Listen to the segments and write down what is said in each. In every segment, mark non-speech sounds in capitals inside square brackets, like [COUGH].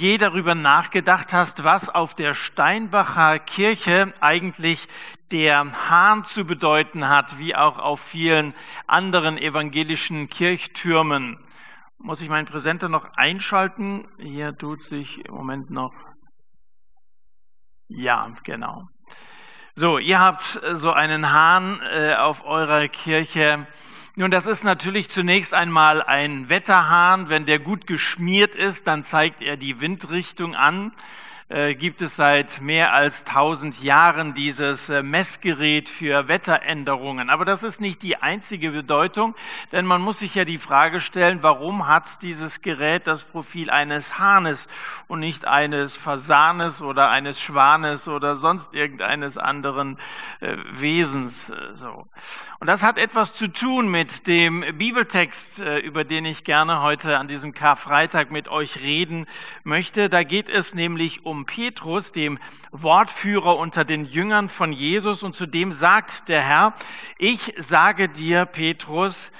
je darüber nachgedacht hast, was auf der Steinbacher Kirche eigentlich der Hahn zu bedeuten hat, wie auch auf vielen anderen evangelischen Kirchtürmen. Muss ich meinen Präsenter noch einschalten? Hier tut sich im Moment noch. Ja, genau. So, ihr habt so einen Hahn äh, auf eurer Kirche. Nun, das ist natürlich zunächst einmal ein Wetterhahn. Wenn der gut geschmiert ist, dann zeigt er die Windrichtung an. Äh, gibt es seit mehr als tausend Jahren dieses äh, Messgerät für Wetteränderungen. Aber das ist nicht die einzige Bedeutung, denn man muss sich ja die Frage stellen, warum hat dieses Gerät das Profil eines Hahnes und nicht eines Fasanes oder eines Schwanes oder sonst irgendeines anderen äh, Wesens. Und das hat etwas zu tun mit dem Bibeltext, über den ich gerne heute an diesem Karfreitag mit euch reden möchte. Da geht es nämlich um Petrus, dem Wortführer unter den Jüngern von Jesus. Und zu dem sagt der Herr, ich sage dir, Petrus,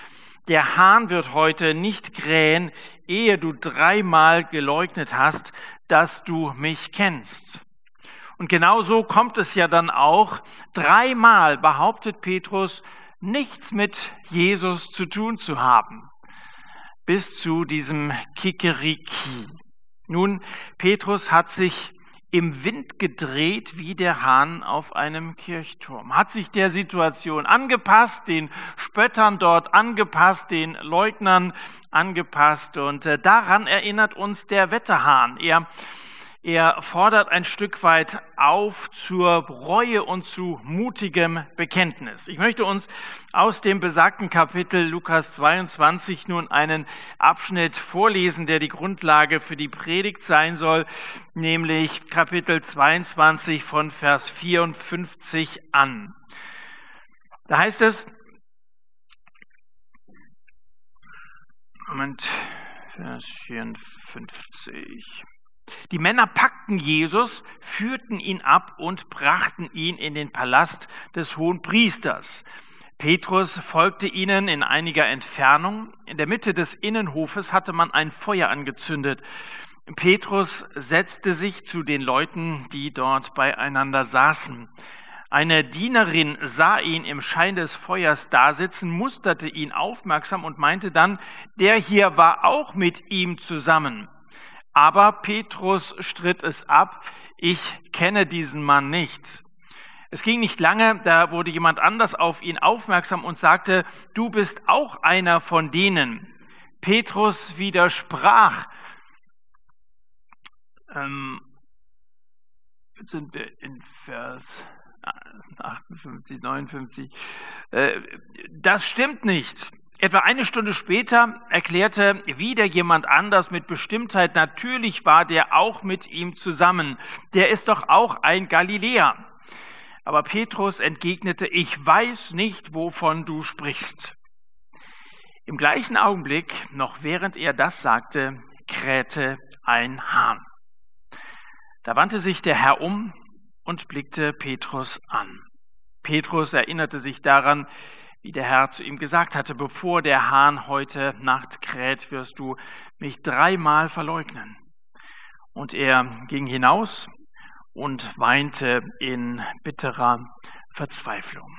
der Hahn wird heute nicht krähen, ehe du dreimal geleugnet hast, dass du mich kennst. Und genau so kommt es ja dann auch. Dreimal behauptet Petrus, nichts mit Jesus zu tun zu haben. Bis zu diesem Kikeriki. Nun, Petrus hat sich im Wind gedreht wie der Hahn auf einem Kirchturm. Hat sich der Situation angepasst, den Spöttern dort angepasst, den Leugnern angepasst. Und äh, daran erinnert uns der Wetterhahn. Er er fordert ein Stück weit auf zur Reue und zu mutigem Bekenntnis. Ich möchte uns aus dem besagten Kapitel Lukas 22 nun einen Abschnitt vorlesen, der die Grundlage für die Predigt sein soll, nämlich Kapitel 22 von Vers 54 an. Da heißt es, Moment, Vers 54. Die Männer packten Jesus, führten ihn ab und brachten ihn in den Palast des hohen Priesters. Petrus folgte ihnen in einiger Entfernung. In der Mitte des Innenhofes hatte man ein Feuer angezündet. Petrus setzte sich zu den Leuten, die dort beieinander saßen. Eine Dienerin sah ihn im Schein des Feuers dasitzen, musterte ihn aufmerksam und meinte dann, der hier war auch mit ihm zusammen. Aber Petrus stritt es ab, ich kenne diesen Mann nicht. Es ging nicht lange, da wurde jemand anders auf ihn aufmerksam und sagte, du bist auch einer von denen. Petrus widersprach. Ähm, jetzt sind wir in Vers 58, 59. Äh, das stimmt nicht. Etwa eine Stunde später erklärte wieder jemand anders mit Bestimmtheit, natürlich war der auch mit ihm zusammen. Der ist doch auch ein Galiläer. Aber Petrus entgegnete, ich weiß nicht, wovon du sprichst. Im gleichen Augenblick, noch während er das sagte, krähte ein Hahn. Da wandte sich der Herr um und blickte Petrus an. Petrus erinnerte sich daran, wie der Herr zu ihm gesagt hatte, bevor der Hahn heute Nacht kräht, wirst du mich dreimal verleugnen. Und er ging hinaus und weinte in bitterer Verzweiflung.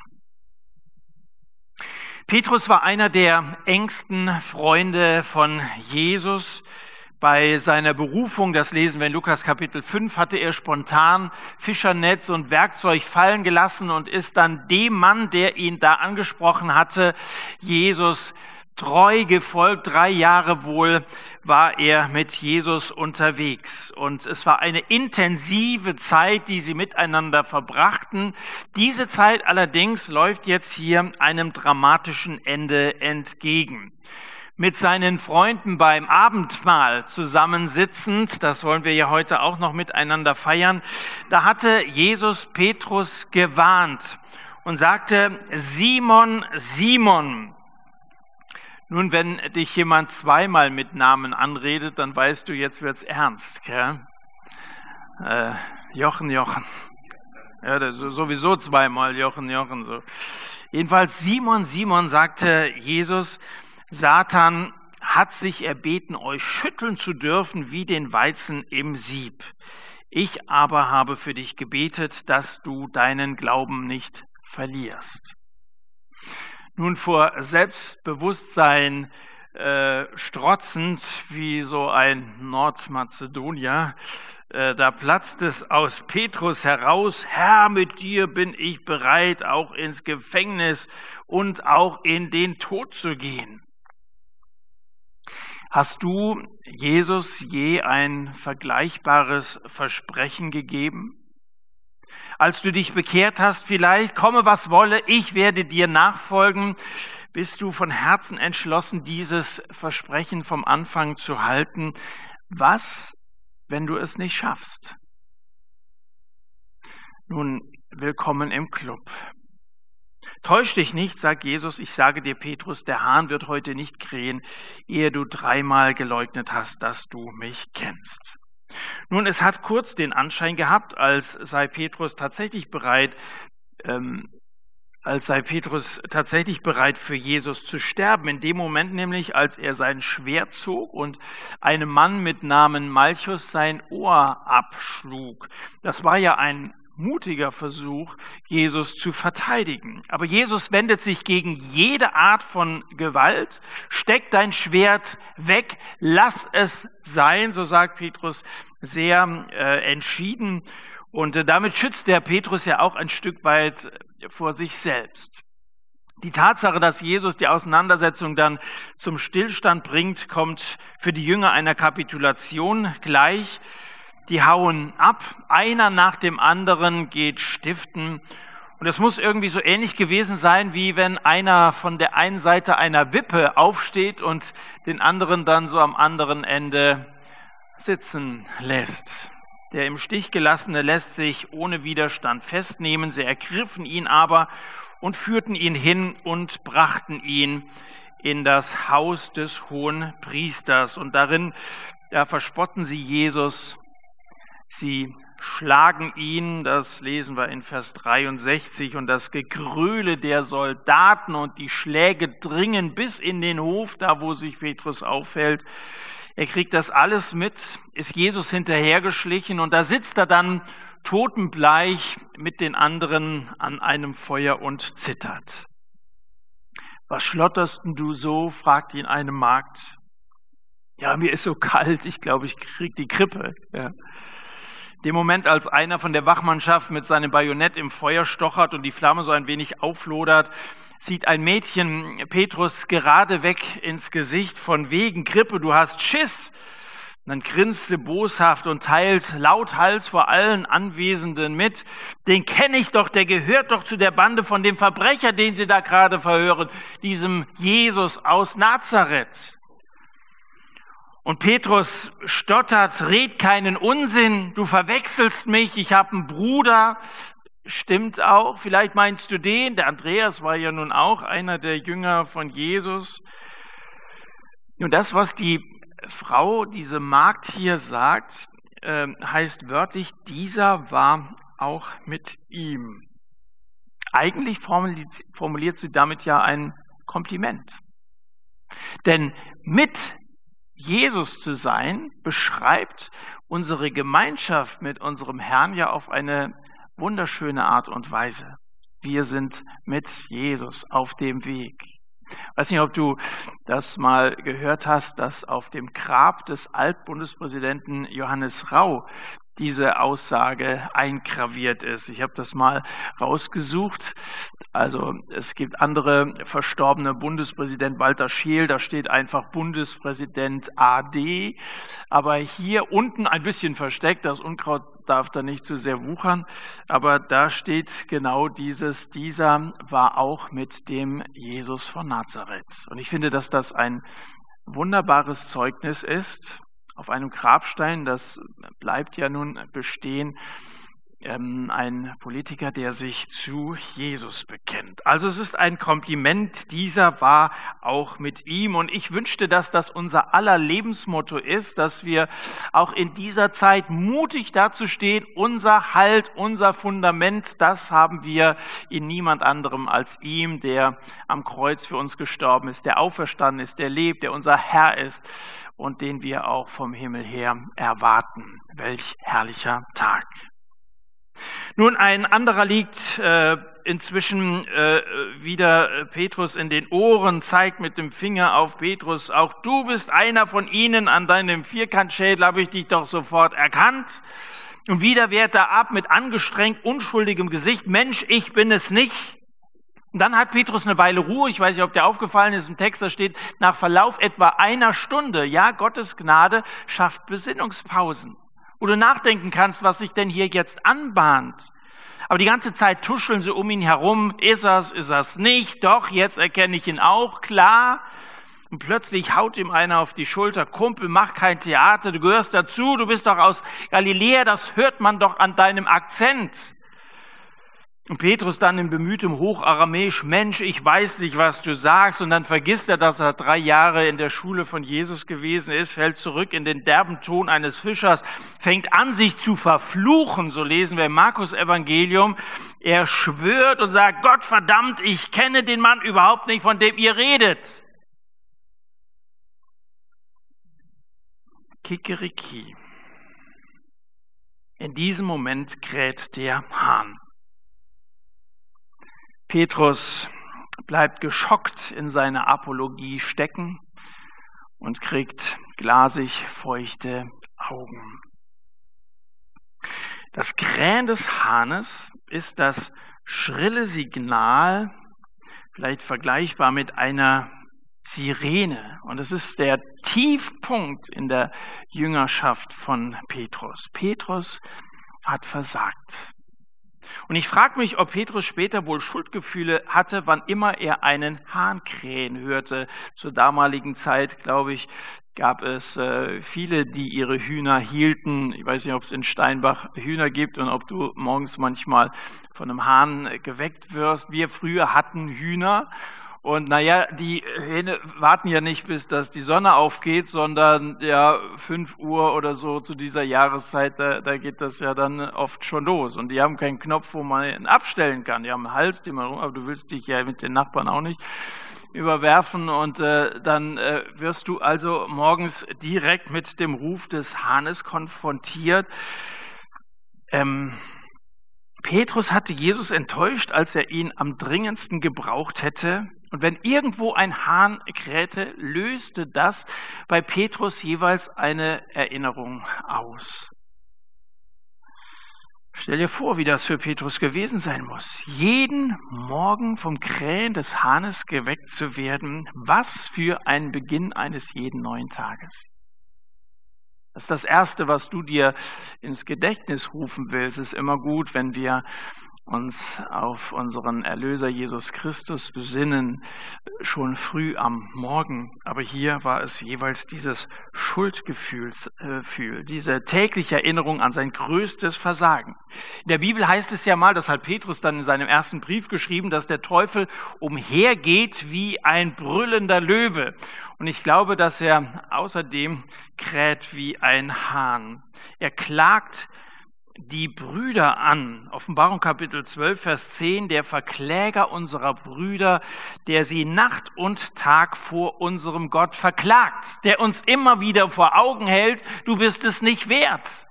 Petrus war einer der engsten Freunde von Jesus. Bei seiner Berufung, das lesen wir in Lukas Kapitel 5, hatte er spontan Fischernetz und Werkzeug fallen gelassen und ist dann dem Mann, der ihn da angesprochen hatte, Jesus treu gefolgt. Drei Jahre wohl war er mit Jesus unterwegs. Und es war eine intensive Zeit, die sie miteinander verbrachten. Diese Zeit allerdings läuft jetzt hier einem dramatischen Ende entgegen mit seinen Freunden beim Abendmahl zusammensitzend, das wollen wir ja heute auch noch miteinander feiern, da hatte Jesus Petrus gewarnt und sagte, Simon, Simon. Nun, wenn dich jemand zweimal mit Namen anredet, dann weißt du, jetzt wird's ernst. Gell? Äh, Jochen, Jochen. Ja, sowieso zweimal Jochen, Jochen. So. Jedenfalls Simon, Simon sagte Jesus, Satan hat sich erbeten, euch schütteln zu dürfen wie den Weizen im Sieb. Ich aber habe für dich gebetet, dass du deinen Glauben nicht verlierst. Nun vor Selbstbewusstsein äh, strotzend wie so ein Nordmazedonier, äh, da platzt es aus Petrus heraus, Herr, mit dir bin ich bereit, auch ins Gefängnis und auch in den Tod zu gehen. Hast du Jesus je ein vergleichbares Versprechen gegeben? Als du dich bekehrt hast, vielleicht, komme was wolle, ich werde dir nachfolgen, bist du von Herzen entschlossen, dieses Versprechen vom Anfang zu halten. Was, wenn du es nicht schaffst? Nun, willkommen im Club. Täusch dich nicht, sagt Jesus, ich sage dir, Petrus, der Hahn wird heute nicht krähen, ehe du dreimal geleugnet hast, dass du mich kennst. Nun, es hat kurz den Anschein gehabt, als sei Petrus tatsächlich bereit, ähm, als sei Petrus tatsächlich bereit für Jesus zu sterben. In dem Moment nämlich, als er sein Schwert zog und einem Mann mit Namen Malchus sein Ohr abschlug. Das war ja ein mutiger Versuch, Jesus zu verteidigen. Aber Jesus wendet sich gegen jede Art von Gewalt. Steck dein Schwert weg, lass es sein, so sagt Petrus sehr äh, entschieden. Und äh, damit schützt der Petrus ja auch ein Stück weit vor sich selbst. Die Tatsache, dass Jesus die Auseinandersetzung dann zum Stillstand bringt, kommt für die Jünger einer Kapitulation gleich die hauen ab, einer nach dem anderen geht stiften. Und es muss irgendwie so ähnlich gewesen sein, wie wenn einer von der einen Seite einer Wippe aufsteht und den anderen dann so am anderen Ende sitzen lässt. Der im Stich gelassene lässt sich ohne Widerstand festnehmen. Sie ergriffen ihn aber und führten ihn hin und brachten ihn in das Haus des hohen Priesters. Und darin ja, verspotten sie Jesus Sie schlagen ihn, das lesen wir in Vers 63, und das Gegröle der Soldaten und die Schläge dringen bis in den Hof, da wo sich Petrus aufhält. Er kriegt das alles mit, ist Jesus hinterhergeschlichen und da sitzt er dann totenbleich mit den anderen an einem Feuer und zittert. Was schlotterst du so? fragt ihn eine Magd. Ja, mir ist so kalt, ich glaube, ich krieg die Krippe. Ja dem Moment, als einer von der Wachmannschaft mit seinem Bajonett im Feuer stochert und die Flamme so ein wenig auflodert, sieht ein Mädchen Petrus gerade weg ins Gesicht von wegen Grippe, du hast Schiss. Und dann grinste boshaft und teilt lauthals vor allen Anwesenden mit. Den kenne ich doch, der gehört doch zu der Bande von dem Verbrecher, den Sie da gerade verhören, diesem Jesus aus Nazareth. Und Petrus stottert, red keinen Unsinn, du verwechselst mich, ich habe einen Bruder. Stimmt auch, vielleicht meinst du den, der Andreas war ja nun auch einer der Jünger von Jesus. Nun, das, was die Frau, diese Magd hier sagt, äh, heißt wörtlich, dieser war auch mit ihm. Eigentlich formuliert sie damit ja ein Kompliment. Denn mit Jesus zu sein, beschreibt unsere Gemeinschaft mit unserem Herrn ja auf eine wunderschöne Art und Weise. Wir sind mit Jesus auf dem Weg. Ich weiß nicht, ob du das mal gehört hast, dass auf dem Grab des Altbundespräsidenten Johannes Rau diese Aussage eingraviert ist. Ich habe das mal rausgesucht. Also es gibt andere verstorbene Bundespräsident Walter Scheel, da steht einfach Bundespräsident AD. Aber hier unten ein bisschen versteckt, das Unkraut darf da nicht zu sehr wuchern, aber da steht genau dieses, dieser war auch mit dem Jesus von Nazareth. Und ich finde, dass das ein wunderbares Zeugnis ist, auf einem Grabstein, das bleibt ja nun bestehen, ähm, ein Politiker, der sich zu Jesus bekennt. Also es ist ein Kompliment, dieser war auch mit ihm. Und ich wünschte, dass das unser aller Lebensmotto ist, dass wir auch in dieser Zeit mutig dazu stehen, unser Halt, unser Fundament, das haben wir in niemand anderem als ihm, der am Kreuz für uns gestorben ist, der auferstanden ist, der lebt, der unser Herr ist und den wir auch vom Himmel her erwarten. Welch herrlicher Tag. Nun, ein anderer liegt äh, inzwischen äh, wieder äh, Petrus in den Ohren, zeigt mit dem Finger auf Petrus, auch du bist einer von ihnen, an deinem Vierkantschädel habe ich dich doch sofort erkannt. Und wieder wehrt er ab mit angestrengt unschuldigem Gesicht, Mensch, ich bin es nicht. Und dann hat Petrus eine Weile Ruhe. Ich weiß nicht, ob der aufgefallen ist. Im Text da steht, nach Verlauf etwa einer Stunde. Ja, Gottes Gnade schafft Besinnungspausen wo du nachdenken kannst, was sich denn hier jetzt anbahnt. Aber die ganze Zeit tuscheln sie um ihn herum. Ist er's, ist er's nicht? Doch, jetzt erkenne ich ihn auch, klar. Und plötzlich haut ihm einer auf die Schulter, Kumpel, mach kein Theater, du gehörst dazu, du bist doch aus Galiläa, das hört man doch an deinem Akzent. Und Petrus dann in bemühtem Hocharamäisch, Mensch, ich weiß nicht, was du sagst. Und dann vergisst er, dass er drei Jahre in der Schule von Jesus gewesen ist, fällt zurück in den derben Ton eines Fischers, fängt an, sich zu verfluchen. So lesen wir im Markus Evangelium. Er schwört und sagt, Gott verdammt, ich kenne den Mann überhaupt nicht, von dem ihr redet. Kikeriki. In diesem Moment kräht der Hahn. Petrus bleibt geschockt in seiner Apologie stecken und kriegt glasig feuchte Augen. Das Krähen des Hahnes ist das schrille Signal, vielleicht vergleichbar mit einer Sirene. Und es ist der Tiefpunkt in der Jüngerschaft von Petrus. Petrus hat versagt. Und ich frage mich, ob Petrus später wohl Schuldgefühle hatte, wann immer er einen Hahn krähen hörte. Zur damaligen Zeit, glaube ich, gab es äh, viele, die ihre Hühner hielten. Ich weiß nicht, ob es in Steinbach Hühner gibt und ob du morgens manchmal von einem Hahn geweckt wirst. Wir früher hatten Hühner und naja, die Hähne warten ja nicht, bis dass die Sonne aufgeht, sondern ja, fünf Uhr oder so zu dieser Jahreszeit, da, da geht das ja dann oft schon los. Und die haben keinen Knopf, wo man ihn abstellen kann. Die haben einen Hals, den man rum, aber du willst dich ja mit den Nachbarn auch nicht überwerfen und äh, dann äh, wirst du also morgens direkt mit dem Ruf des Hahnes konfrontiert. Ähm, Petrus hatte Jesus enttäuscht, als er ihn am dringendsten gebraucht hätte. Und wenn irgendwo ein Hahn krähte, löste das bei Petrus jeweils eine Erinnerung aus. Stell dir vor, wie das für Petrus gewesen sein muss, jeden Morgen vom Krähen des Hahnes geweckt zu werden. Was für ein Beginn eines jeden neuen Tages. Das ist das Erste, was du dir ins Gedächtnis rufen willst. Es ist immer gut, wenn wir uns auf unseren Erlöser Jesus Christus besinnen, schon früh am Morgen. Aber hier war es jeweils dieses Schuldgefühl, äh, diese tägliche Erinnerung an sein größtes Versagen. In der Bibel heißt es ja mal, das hat Petrus dann in seinem ersten Brief geschrieben, dass der Teufel umhergeht wie ein brüllender Löwe. Und ich glaube, dass er außerdem kräht wie ein Hahn. Er klagt die Brüder an. Offenbarung Kapitel 12, Vers 10, der Verkläger unserer Brüder, der sie Nacht und Tag vor unserem Gott verklagt, der uns immer wieder vor Augen hält, du bist es nicht wert.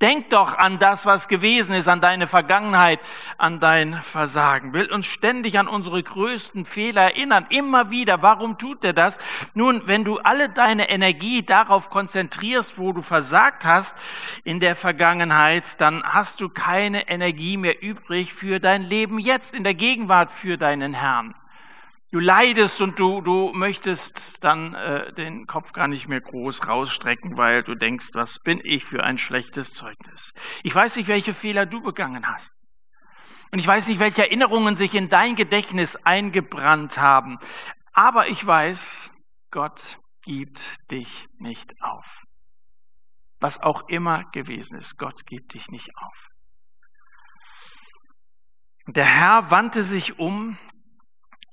Denk doch an das, was gewesen ist, an deine Vergangenheit, an dein Versagen. Will uns ständig an unsere größten Fehler erinnern, immer wieder. Warum tut er das? Nun, wenn du alle deine Energie darauf konzentrierst, wo du versagt hast in der Vergangenheit, dann hast du keine Energie mehr übrig für dein Leben jetzt, in der Gegenwart für deinen Herrn. Du leidest und du, du möchtest dann äh, den Kopf gar nicht mehr groß rausstrecken, weil du denkst, was bin ich für ein schlechtes Zeugnis. Ich weiß nicht, welche Fehler du begangen hast. Und ich weiß nicht, welche Erinnerungen sich in dein Gedächtnis eingebrannt haben. Aber ich weiß, Gott gibt dich nicht auf. Was auch immer gewesen ist, Gott gibt dich nicht auf. Der Herr wandte sich um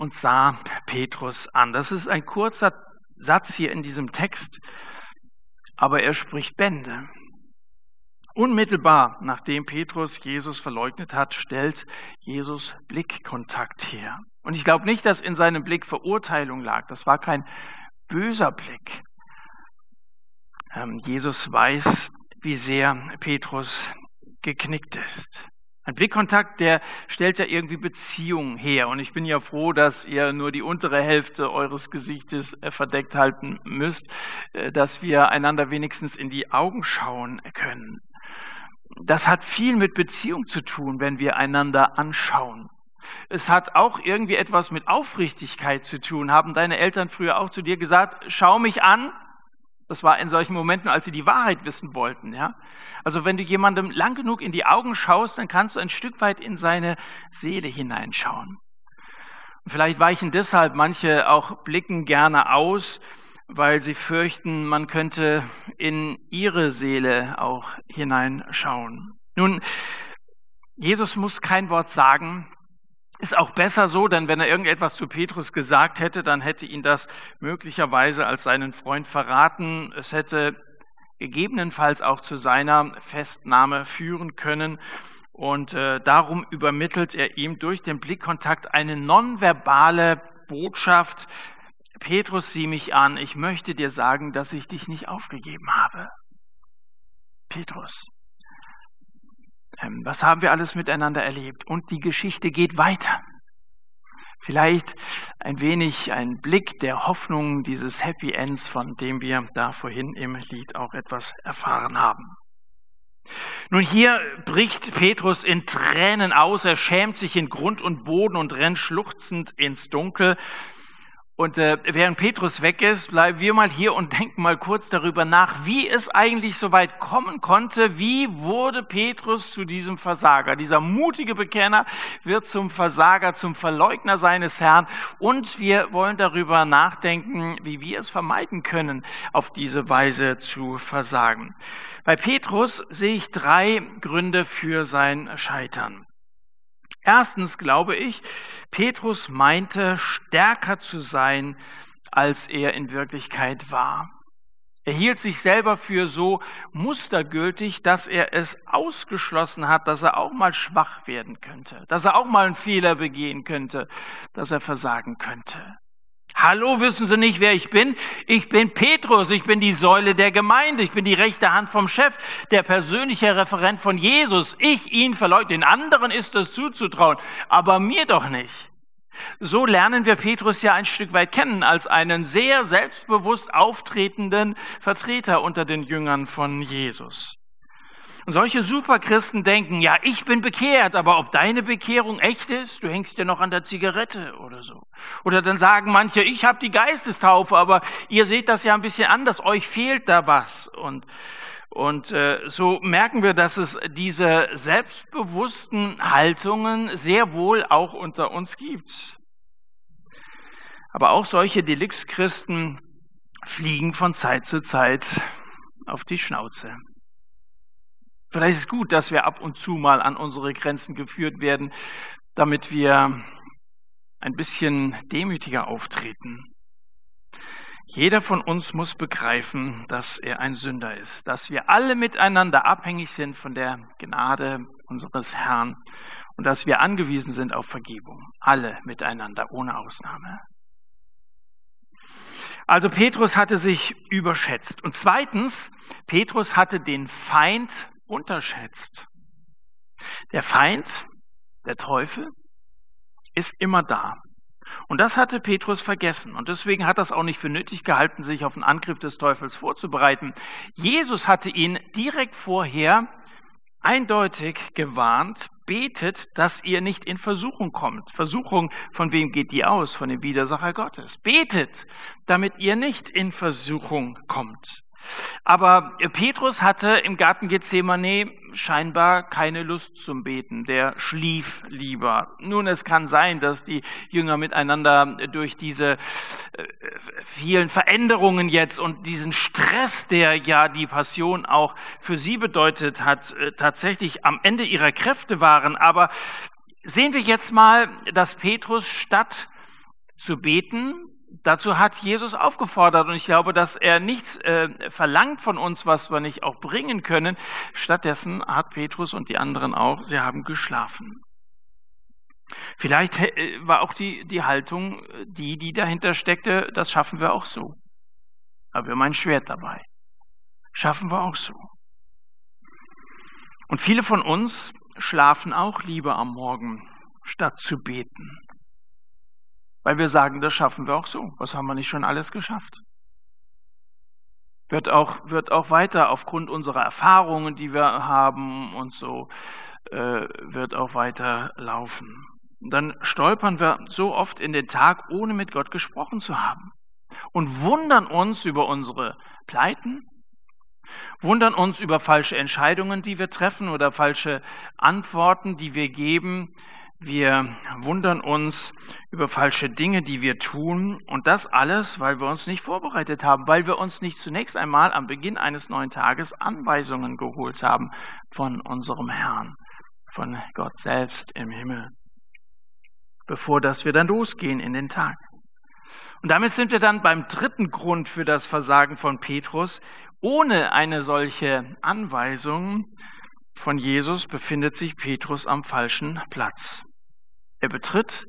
und sah Petrus an. Das ist ein kurzer Satz hier in diesem Text, aber er spricht Bände. Unmittelbar nachdem Petrus Jesus verleugnet hat, stellt Jesus Blickkontakt her. Und ich glaube nicht, dass in seinem Blick Verurteilung lag. Das war kein böser Blick. Ähm, Jesus weiß, wie sehr Petrus geknickt ist. Ein Blickkontakt, der stellt ja irgendwie Beziehungen her. Und ich bin ja froh, dass ihr nur die untere Hälfte eures Gesichtes äh, verdeckt halten müsst, äh, dass wir einander wenigstens in die Augen schauen können. Das hat viel mit Beziehung zu tun, wenn wir einander anschauen. Es hat auch irgendwie etwas mit Aufrichtigkeit zu tun. Haben deine Eltern früher auch zu dir gesagt, schau mich an? Das war in solchen Momenten, als sie die Wahrheit wissen wollten. Ja? Also wenn du jemandem lang genug in die Augen schaust, dann kannst du ein Stück weit in seine Seele hineinschauen. Und vielleicht weichen deshalb manche auch Blicken gerne aus, weil sie fürchten, man könnte in ihre Seele auch hineinschauen. Nun, Jesus muss kein Wort sagen, ist auch besser so, denn wenn er irgendetwas zu Petrus gesagt hätte, dann hätte ihn das möglicherweise als seinen Freund verraten. Es hätte gegebenenfalls auch zu seiner Festnahme führen können. Und äh, darum übermittelt er ihm durch den Blickkontakt eine nonverbale Botschaft. Petrus, sieh mich an, ich möchte dir sagen, dass ich dich nicht aufgegeben habe. Petrus, was haben wir alles miteinander erlebt? Und die Geschichte geht weiter. Vielleicht ein wenig ein Blick der Hoffnung dieses Happy Ends, von dem wir da vorhin im Lied auch etwas erfahren haben. Nun hier bricht Petrus in Tränen aus, er schämt sich in Grund und Boden und rennt schluchzend ins Dunkel. Und äh, während Petrus weg ist, bleiben wir mal hier und [LAUGHS] denken mal kurz darüber nach, wie es eigentlich so weit kommen konnte. Wie wurde Petrus zu diesem Versager? Dieser mutige Bekenner wird zum Versager, zum Verleugner seines Herrn. Und wir wollen darüber nachdenken, wie wir es vermeiden können, auf diese Weise zu versagen. Bei Petrus sehe ich drei Gründe für sein Scheitern. Erstens glaube ich, Petrus meinte, stärker zu sein, als er in Wirklichkeit war. Er hielt sich selber für so mustergültig, dass er es ausgeschlossen hat, dass er auch mal schwach werden könnte, dass er auch mal einen Fehler begehen könnte, dass er versagen könnte. Hallo, wissen Sie nicht, wer ich bin? Ich bin Petrus, ich bin die Säule der Gemeinde, ich bin die rechte Hand vom Chef, der persönliche Referent von Jesus. Ich ihn verleugne, den anderen ist es zuzutrauen, aber mir doch nicht. So lernen wir Petrus ja ein Stück weit kennen als einen sehr selbstbewusst auftretenden Vertreter unter den Jüngern von Jesus. Und solche Superchristen denken, ja, ich bin bekehrt, aber ob deine Bekehrung echt ist, du hängst ja noch an der Zigarette oder so. Oder dann sagen manche, ich habe die Geistestaufe, aber ihr seht das ja ein bisschen anders, euch fehlt da was. Und, und äh, so merken wir, dass es diese selbstbewussten Haltungen sehr wohl auch unter uns gibt. Aber auch solche Delikts-Christen fliegen von Zeit zu Zeit auf die Schnauze. Vielleicht ist es gut, dass wir ab und zu mal an unsere Grenzen geführt werden, damit wir ein bisschen demütiger auftreten. Jeder von uns muss begreifen, dass er ein Sünder ist, dass wir alle miteinander abhängig sind von der Gnade unseres Herrn und dass wir angewiesen sind auf Vergebung. Alle miteinander, ohne Ausnahme. Also Petrus hatte sich überschätzt. Und zweitens, Petrus hatte den Feind unterschätzt. Der Feind, der Teufel, ist immer da. Und das hatte Petrus vergessen. Und deswegen hat er es auch nicht für nötig gehalten, sich auf den Angriff des Teufels vorzubereiten. Jesus hatte ihn direkt vorher eindeutig gewarnt, betet, dass ihr nicht in Versuchung kommt. Versuchung, von wem geht die aus? Von dem Widersacher Gottes. Betet, damit ihr nicht in Versuchung kommt. Aber Petrus hatte im Garten Gethsemane scheinbar keine Lust zum Beten. Der schlief lieber. Nun, es kann sein, dass die Jünger miteinander durch diese äh, vielen Veränderungen jetzt und diesen Stress, der ja die Passion auch für sie bedeutet hat, äh, tatsächlich am Ende ihrer Kräfte waren. Aber sehen wir jetzt mal, dass Petrus statt zu beten, dazu hat Jesus aufgefordert und ich glaube, dass er nichts äh, verlangt von uns, was wir nicht auch bringen können. Stattdessen hat Petrus und die anderen auch, sie haben geschlafen. Vielleicht äh, war auch die, die Haltung, die, die dahinter steckte, das schaffen wir auch so. Aber wir haben ein Schwert dabei. Schaffen wir auch so. Und viele von uns schlafen auch lieber am Morgen, statt zu beten. Weil wir sagen, das schaffen wir auch so. Was haben wir nicht schon alles geschafft? Wird auch, wird auch weiter aufgrund unserer Erfahrungen, die wir haben und so, äh, wird auch weiter laufen. dann stolpern wir so oft in den Tag, ohne mit Gott gesprochen zu haben. Und wundern uns über unsere Pleiten, wundern uns über falsche Entscheidungen, die wir treffen oder falsche Antworten, die wir geben. Wir wundern uns über falsche Dinge, die wir tun. Und das alles, weil wir uns nicht vorbereitet haben, weil wir uns nicht zunächst einmal am Beginn eines neuen Tages Anweisungen geholt haben von unserem Herrn, von Gott selbst im Himmel, bevor dass wir dann losgehen in den Tag. Und damit sind wir dann beim dritten Grund für das Versagen von Petrus. Ohne eine solche Anweisung von Jesus befindet sich Petrus am falschen Platz. Er betritt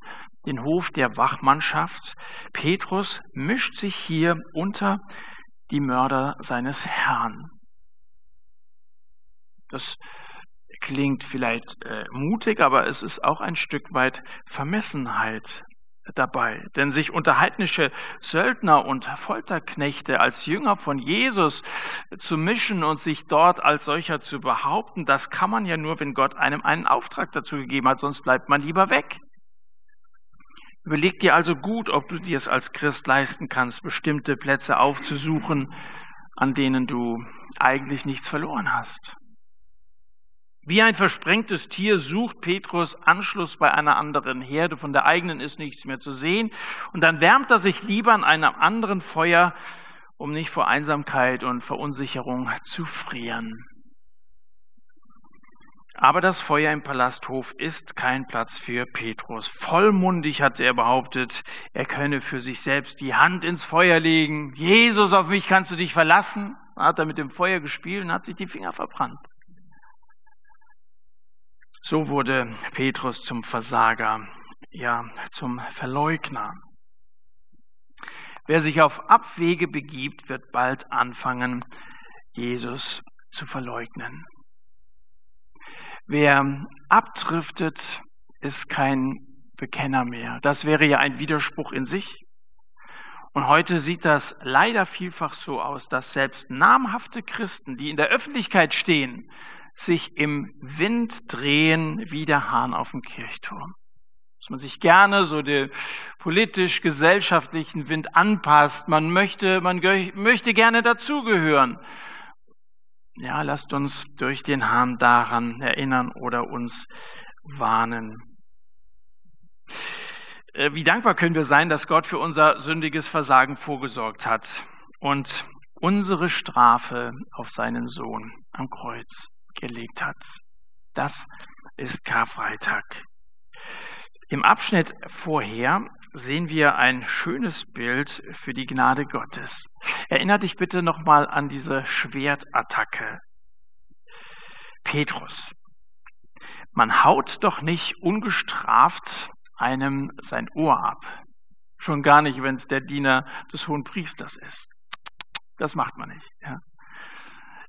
den Hof der Wachmannschaft. Petrus mischt sich hier unter die Mörder seines Herrn. Das klingt vielleicht äh, mutig, aber es ist auch ein Stück weit Vermessenheit dabei. Denn sich unter heidnische Söldner und Folterknechte als Jünger von Jesus zu mischen und sich dort als solcher zu behaupten, das kann man ja nur, wenn Gott einem einen Auftrag dazu gegeben hat, sonst bleibt man lieber weg. Überleg dir also gut, ob du dir es als Christ leisten kannst, bestimmte Plätze aufzusuchen, an denen du eigentlich nichts verloren hast. Wie ein versprengtes Tier sucht Petrus Anschluss bei einer anderen Herde, von der eigenen ist nichts mehr zu sehen, und dann wärmt er sich lieber an einem anderen Feuer, um nicht vor Einsamkeit und Verunsicherung zu frieren. Aber das Feuer im Palasthof ist kein Platz für Petrus. Vollmundig hat er behauptet, er könne für sich selbst die Hand ins Feuer legen. Jesus, auf mich kannst du dich verlassen. Dann hat er mit dem Feuer gespielt und hat sich die Finger verbrannt. So wurde Petrus zum Versager, ja, zum Verleugner. Wer sich auf Abwege begibt, wird bald anfangen, Jesus zu verleugnen. Wer abdriftet, ist kein Bekenner mehr. Das wäre ja ein Widerspruch in sich. Und heute sieht das leider vielfach so aus, dass selbst namhafte Christen, die in der Öffentlichkeit stehen, sich im Wind drehen wie der Hahn auf dem Kirchturm. Dass man sich gerne so dem politisch-gesellschaftlichen Wind anpasst. Man möchte, man möchte gerne dazugehören. Ja, lasst uns durch den Hahn daran erinnern oder uns warnen. Äh, wie dankbar können wir sein, dass Gott für unser sündiges Versagen vorgesorgt hat und unsere Strafe auf seinen Sohn am Kreuz gelegt hat. Das ist Karfreitag. Im Abschnitt vorher sehen wir ein schönes Bild für die Gnade Gottes. Erinner dich bitte nochmal an diese Schwertattacke. Petrus. Man haut doch nicht ungestraft einem sein Ohr ab. Schon gar nicht, wenn es der Diener des Hohen Priesters ist. Das macht man nicht. Ja.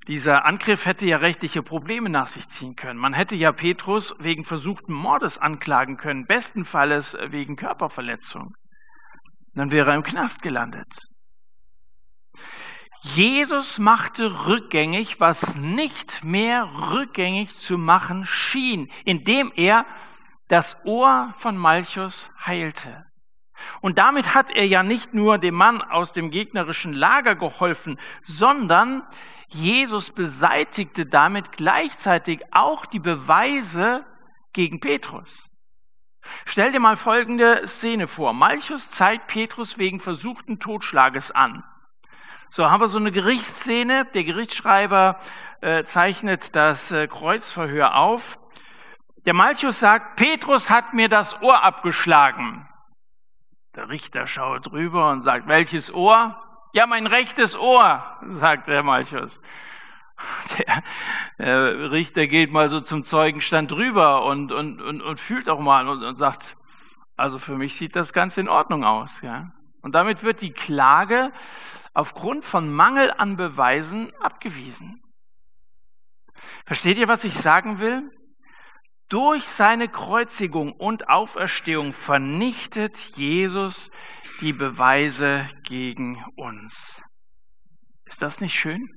Dieser Angriff hätte ja rechtliche Probleme nach sich ziehen können. Man hätte ja Petrus wegen versuchten Mordes anklagen können, bestenfalls wegen Körperverletzung. Dann wäre er im Knast gelandet. Jesus machte rückgängig, was nicht mehr rückgängig zu machen schien, indem er das Ohr von Malchus heilte. Und damit hat er ja nicht nur dem Mann aus dem gegnerischen Lager geholfen, sondern Jesus beseitigte damit gleichzeitig auch die Beweise gegen Petrus. Stell dir mal folgende Szene vor. Malchus zeigt Petrus wegen versuchten Totschlages an. So haben wir so eine Gerichtsszene. Der Gerichtsschreiber äh, zeichnet das äh, Kreuzverhör auf. Der Malchus sagt, Petrus hat mir das Ohr abgeschlagen. Der Richter schaut drüber und sagt, welches Ohr? Ja, mein rechtes Ohr, sagt der Malchus. Der, der Richter geht mal so zum Zeugenstand drüber und, und, und, und fühlt auch mal und, und sagt, also für mich sieht das ganz in Ordnung aus. Ja? Und damit wird die Klage aufgrund von Mangel an Beweisen abgewiesen. Versteht ihr, was ich sagen will? Durch seine Kreuzigung und Auferstehung vernichtet Jesus die Beweise gegen uns. Ist das nicht schön?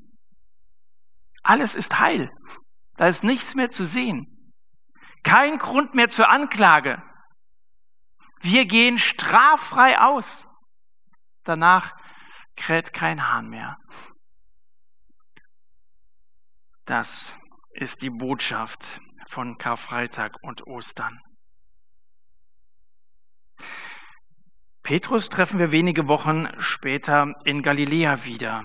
Alles ist heil. Da ist nichts mehr zu sehen. Kein Grund mehr zur Anklage. Wir gehen straffrei aus. Danach kräht kein Hahn mehr. Das ist die Botschaft von Karfreitag und Ostern. Petrus treffen wir wenige Wochen später in Galiläa wieder.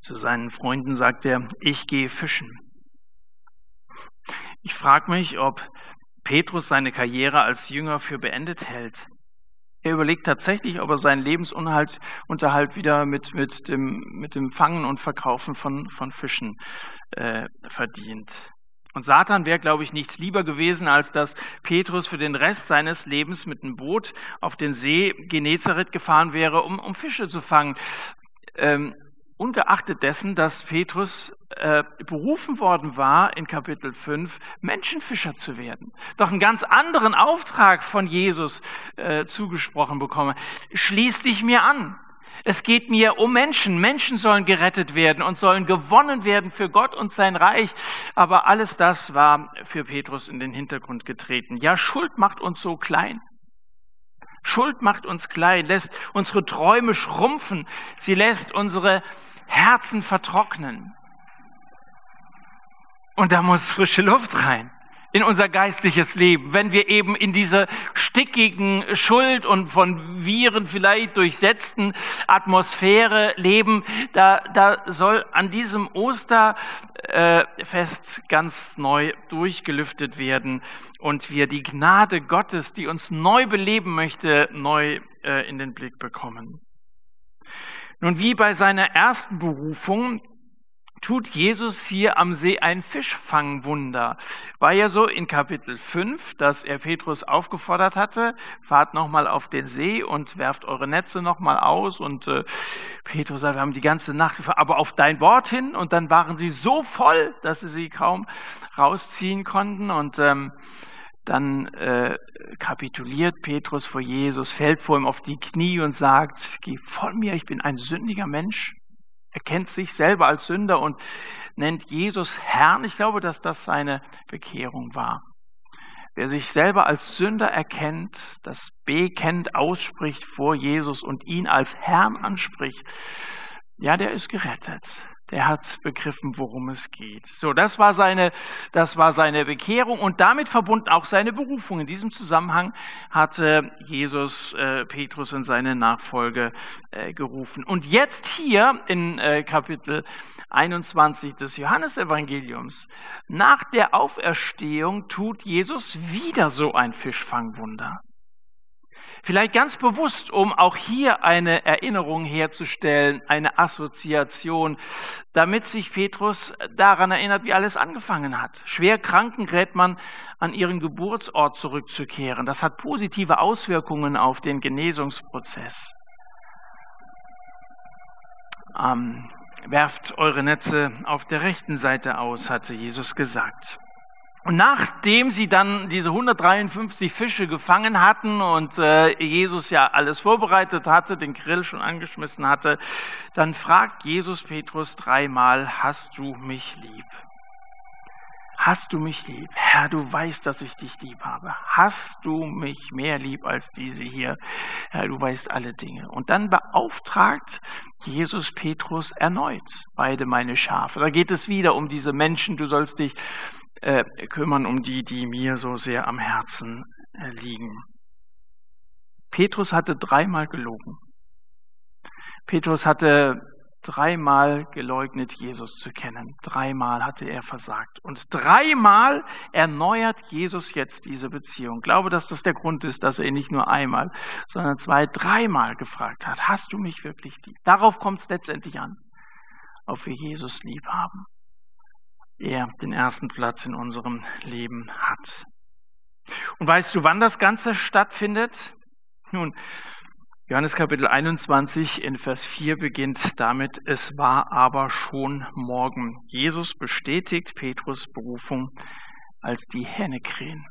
Zu seinen Freunden sagt er, ich gehe fischen. Ich frage mich, ob Petrus seine Karriere als Jünger für beendet hält. Er überlegt tatsächlich, ob er seinen Lebensunterhalt Unterhalt wieder mit, mit, dem, mit dem Fangen und Verkaufen von, von Fischen äh, verdient. Und Satan wäre, glaube ich, nichts lieber gewesen, als dass Petrus für den Rest seines Lebens mit einem Boot auf den See Genezareth gefahren wäre, um, um Fische zu fangen. Ähm, ungeachtet dessen, dass Petrus äh, berufen worden war, in Kapitel 5 Menschenfischer zu werden. Doch einen ganz anderen Auftrag von Jesus äh, zugesprochen bekomme. Schließ dich mir an. Es geht mir um Menschen. Menschen sollen gerettet werden und sollen gewonnen werden für Gott und sein Reich. Aber alles das war für Petrus in den Hintergrund getreten. Ja, Schuld macht uns so klein. Schuld macht uns klein, lässt unsere Träume schrumpfen. Sie lässt unsere Herzen vertrocknen. Und da muss frische Luft rein in unser geistliches Leben, wenn wir eben in dieser stickigen Schuld und von Viren vielleicht durchsetzten Atmosphäre leben, da, da soll an diesem Osterfest ganz neu durchgelüftet werden und wir die Gnade Gottes, die uns neu beleben möchte, neu äh, in den Blick bekommen. Nun, wie bei seiner ersten Berufung tut Jesus hier am See ein Fischfangwunder. War ja so in Kapitel 5, dass er Petrus aufgefordert hatte, fahrt nochmal auf den See und werft eure Netze nochmal aus. Und äh, Petrus sagt, wir haben die ganze Nacht gefahren, aber auf dein Wort hin. Und dann waren sie so voll, dass sie sie kaum rausziehen konnten. Und ähm, dann äh, kapituliert Petrus vor Jesus, fällt vor ihm auf die Knie und sagt, geh von mir, ich bin ein sündiger Mensch erkennt sich selber als Sünder und nennt Jesus Herrn. Ich glaube, dass das seine Bekehrung war. Wer sich selber als Sünder erkennt, das bekennt, ausspricht vor Jesus und ihn als Herrn anspricht, ja, der ist gerettet der hat begriffen, worum es geht. So, das war seine, das war seine Bekehrung und damit verbunden auch seine Berufung. In diesem Zusammenhang hatte Jesus äh, Petrus in seine Nachfolge äh, gerufen. Und jetzt hier in äh, Kapitel 21 des Johannesevangeliums, nach der Auferstehung tut Jesus wieder so ein Fischfangwunder. Vielleicht ganz bewusst, um auch hier eine Erinnerung herzustellen, eine Assoziation, damit sich Petrus daran erinnert, wie alles angefangen hat. Schwer Kranken rät man, an ihren Geburtsort zurückzukehren. Das hat positive Auswirkungen auf den Genesungsprozess. Ähm, werft eure Netze auf der rechten Seite aus, hatte Jesus gesagt. Und nachdem sie dann diese 153 Fische gefangen hatten und äh, Jesus ja alles vorbereitet hatte, den Grill schon angeschmissen hatte, dann fragt Jesus Petrus dreimal, hast du mich lieb? Hast du mich lieb? Herr, du weißt, dass ich dich lieb habe. Hast du mich mehr lieb als diese hier? Herr, du weißt alle Dinge. Und dann beauftragt Jesus Petrus erneut beide meine Schafe. Da geht es wieder um diese Menschen. Du sollst dich äh, kümmern um die, die mir so sehr am Herzen äh, liegen. Petrus hatte dreimal gelogen. Petrus hatte dreimal geleugnet, Jesus zu kennen. Dreimal hatte er versagt. Und dreimal erneuert Jesus jetzt diese Beziehung. Ich glaube, dass das der Grund ist, dass er ihn nicht nur einmal, sondern zwei, dreimal gefragt hat. Hast du mich wirklich lieb? Darauf kommt es letztendlich an, ob wir Jesus lieb haben. Er den ersten Platz in unserem Leben hat. Und weißt du, wann das Ganze stattfindet? Nun, Johannes Kapitel 21 in Vers 4 beginnt damit, es war aber schon morgen. Jesus bestätigt Petrus Berufung als die Henne krähen.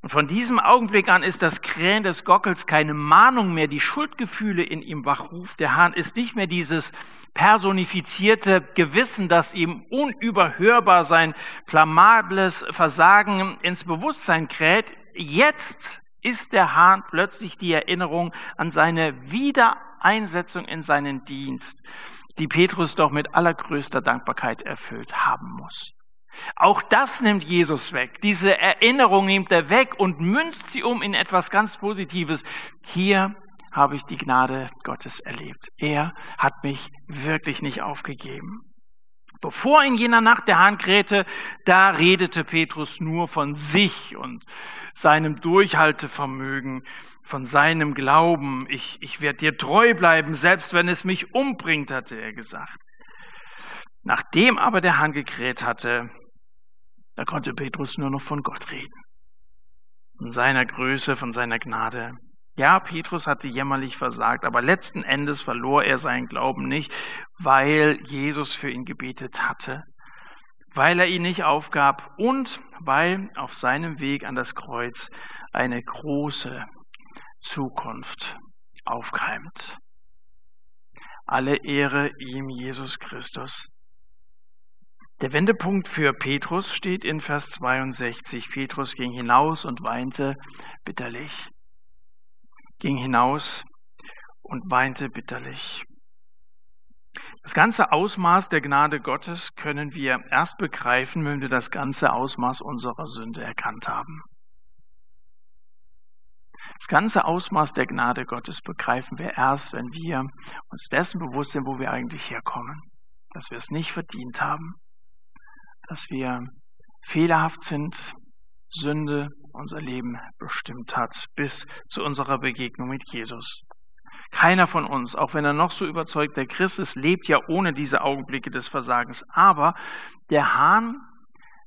Und von diesem Augenblick an ist das Krähen des Gockels keine Mahnung mehr, die Schuldgefühle in ihm wachruft. Der Hahn ist nicht mehr dieses personifizierte Gewissen, das ihm unüberhörbar sein flamables Versagen ins Bewusstsein kräht. Jetzt ist der Hahn plötzlich die Erinnerung an seine Wiedereinsetzung in seinen Dienst, die Petrus doch mit allergrößter Dankbarkeit erfüllt haben muss. Auch das nimmt Jesus weg. Diese Erinnerung nimmt er weg und münzt sie um in etwas ganz Positives. Hier habe ich die Gnade Gottes erlebt. Er hat mich wirklich nicht aufgegeben. Bevor in jener Nacht der Hahn krähte, da redete Petrus nur von sich und seinem Durchhaltevermögen, von seinem Glauben. Ich, ich werde dir treu bleiben, selbst wenn es mich umbringt, hatte er gesagt. Nachdem aber der Hahn gekräht hatte, da konnte Petrus nur noch von Gott reden. Von seiner Größe, von seiner Gnade. Ja, Petrus hatte jämmerlich versagt, aber letzten Endes verlor er seinen Glauben nicht, weil Jesus für ihn gebetet hatte, weil er ihn nicht aufgab und weil auf seinem Weg an das Kreuz eine große Zukunft aufkeimt. Alle Ehre ihm, Jesus Christus. Der Wendepunkt für Petrus steht in Vers 62. Petrus ging hinaus und weinte bitterlich ging hinaus und weinte bitterlich. Das ganze Ausmaß der Gnade Gottes können wir erst begreifen, wenn wir das ganze Ausmaß unserer Sünde erkannt haben. Das ganze Ausmaß der Gnade Gottes begreifen wir erst, wenn wir uns dessen bewusst sind, wo wir eigentlich herkommen. Dass wir es nicht verdient haben, dass wir fehlerhaft sind, Sünde unser Leben bestimmt hat, bis zu unserer Begegnung mit Jesus. Keiner von uns, auch wenn er noch so überzeugt der Christ ist, lebt ja ohne diese Augenblicke des Versagens. Aber der Hahn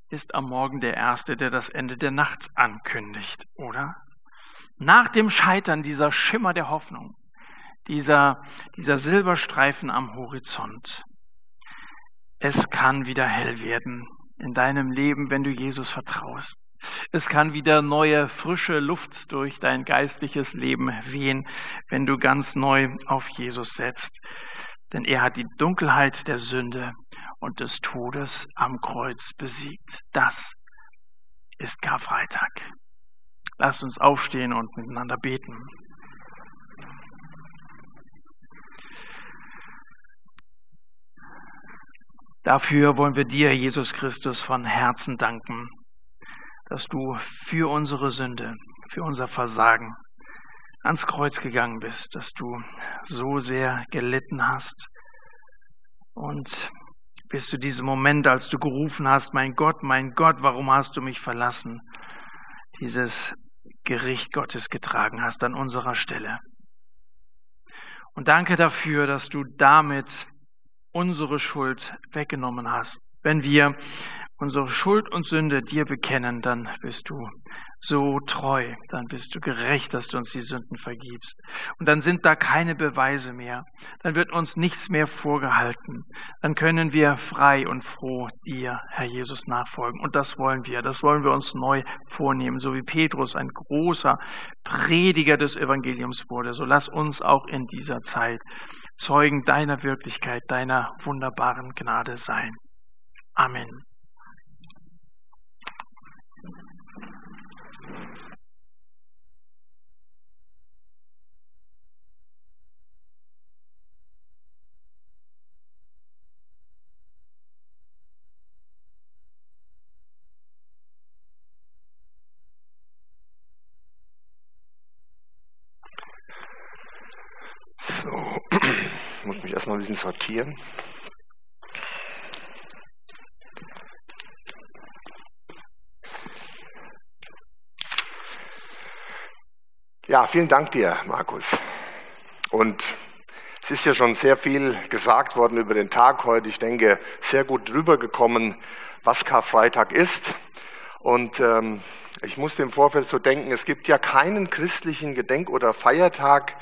ist am Morgen der Erste, der das Ende der Nacht ankündigt, oder? Nach dem Scheitern dieser Schimmer der Hoffnung, dieser, dieser Silberstreifen am Horizont. Es kann wieder hell werden in deinem Leben, wenn du Jesus vertraust. Es kann wieder neue, frische Luft durch dein geistliches Leben wehen, wenn du ganz neu auf Jesus setzt. Denn er hat die Dunkelheit der Sünde und des Todes am Kreuz besiegt. Das ist Karfreitag. Lasst uns aufstehen und miteinander beten. Dafür wollen wir dir, Jesus Christus, von Herzen danken dass du für unsere Sünde, für unser Versagen ans Kreuz gegangen bist, dass du so sehr gelitten hast. Und bis zu diesem Moment, als du gerufen hast, mein Gott, mein Gott, warum hast du mich verlassen, dieses Gericht Gottes getragen hast an unserer Stelle. Und danke dafür, dass du damit unsere Schuld weggenommen hast. Wenn wir unsere Schuld und Sünde dir bekennen, dann bist du so treu, dann bist du gerecht, dass du uns die Sünden vergibst. Und dann sind da keine Beweise mehr, dann wird uns nichts mehr vorgehalten, dann können wir frei und froh dir, Herr Jesus, nachfolgen. Und das wollen wir, das wollen wir uns neu vornehmen, so wie Petrus ein großer Prediger des Evangeliums wurde. So lass uns auch in dieser Zeit Zeugen deiner Wirklichkeit, deiner wunderbaren Gnade sein. Amen. Bisschen sortieren. Ja, vielen Dank dir, Markus. Und es ist ja schon sehr viel gesagt worden über den Tag heute. Ich denke, sehr gut rübergekommen, was Karfreitag ist. Und ähm, ich musste im Vorfeld so denken, es gibt ja keinen christlichen Gedenk- oder Feiertag,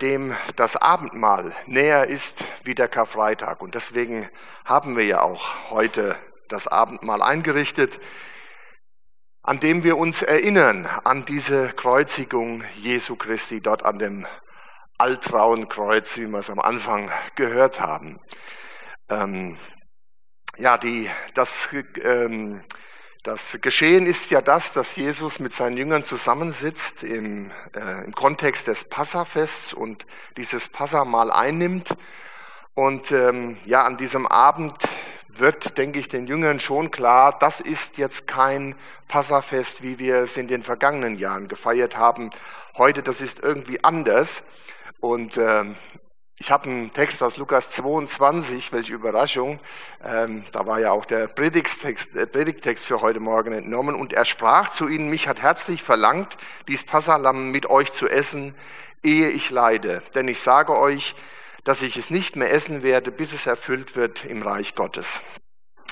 dem das Abendmahl näher ist wie der Karfreitag. Und deswegen haben wir ja auch heute das Abendmahl eingerichtet an dem wir uns erinnern an diese Kreuzigung Jesu Christi dort an dem Altrauenkreuz, wie wir es am Anfang gehört haben. Ähm, ja, die, das, ähm, das Geschehen ist ja das, dass Jesus mit seinen Jüngern zusammensitzt im, äh, im Kontext des Passafests und dieses Passamal einnimmt. Und ähm, ja, an diesem Abend wird, denke ich, den Jüngern schon klar, das ist jetzt kein Passafest, wie wir es in den vergangenen Jahren gefeiert haben. Heute, das ist irgendwie anders. Und äh, ich habe einen Text aus Lukas 22, welche Überraschung. Ähm, da war ja auch der Predigtext, äh, Predigtext für heute Morgen entnommen. Und er sprach zu ihnen, mich hat herzlich verlangt, dies Passalam mit euch zu essen, ehe ich leide. Denn ich sage euch, dass ich es nicht mehr essen werde, bis es erfüllt wird im Reich Gottes.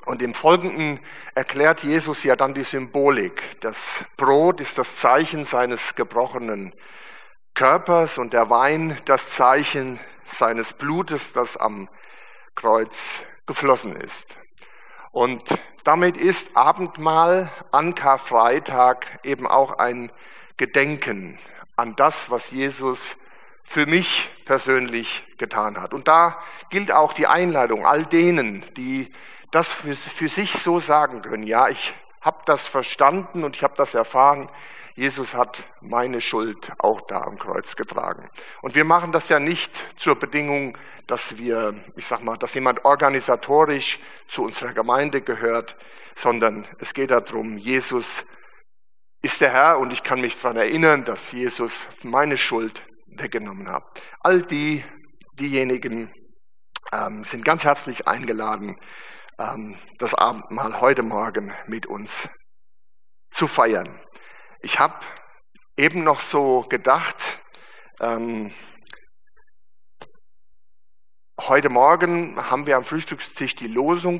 Und im Folgenden erklärt Jesus ja dann die Symbolik. Das Brot ist das Zeichen seines gebrochenen Körpers und der Wein das Zeichen seines Blutes, das am Kreuz geflossen ist. Und damit ist Abendmahl an Karfreitag eben auch ein Gedenken an das, was Jesus für mich persönlich getan hat. Und da gilt auch die Einladung all denen, die das für, für sich so sagen können. Ja, ich habe das verstanden und ich habe das erfahren. Jesus hat meine Schuld auch da am Kreuz getragen. Und wir machen das ja nicht zur Bedingung, dass wir, ich sag mal, dass jemand organisatorisch zu unserer Gemeinde gehört, sondern es geht darum, Jesus ist der Herr und ich kann mich daran erinnern, dass Jesus meine Schuld weggenommen habe. All die, diejenigen ähm, sind ganz herzlich eingeladen, ähm, das Abendmahl heute Morgen mit uns zu feiern. Ich habe eben noch so gedacht, ähm, heute Morgen haben wir am Frühstückstisch die Losung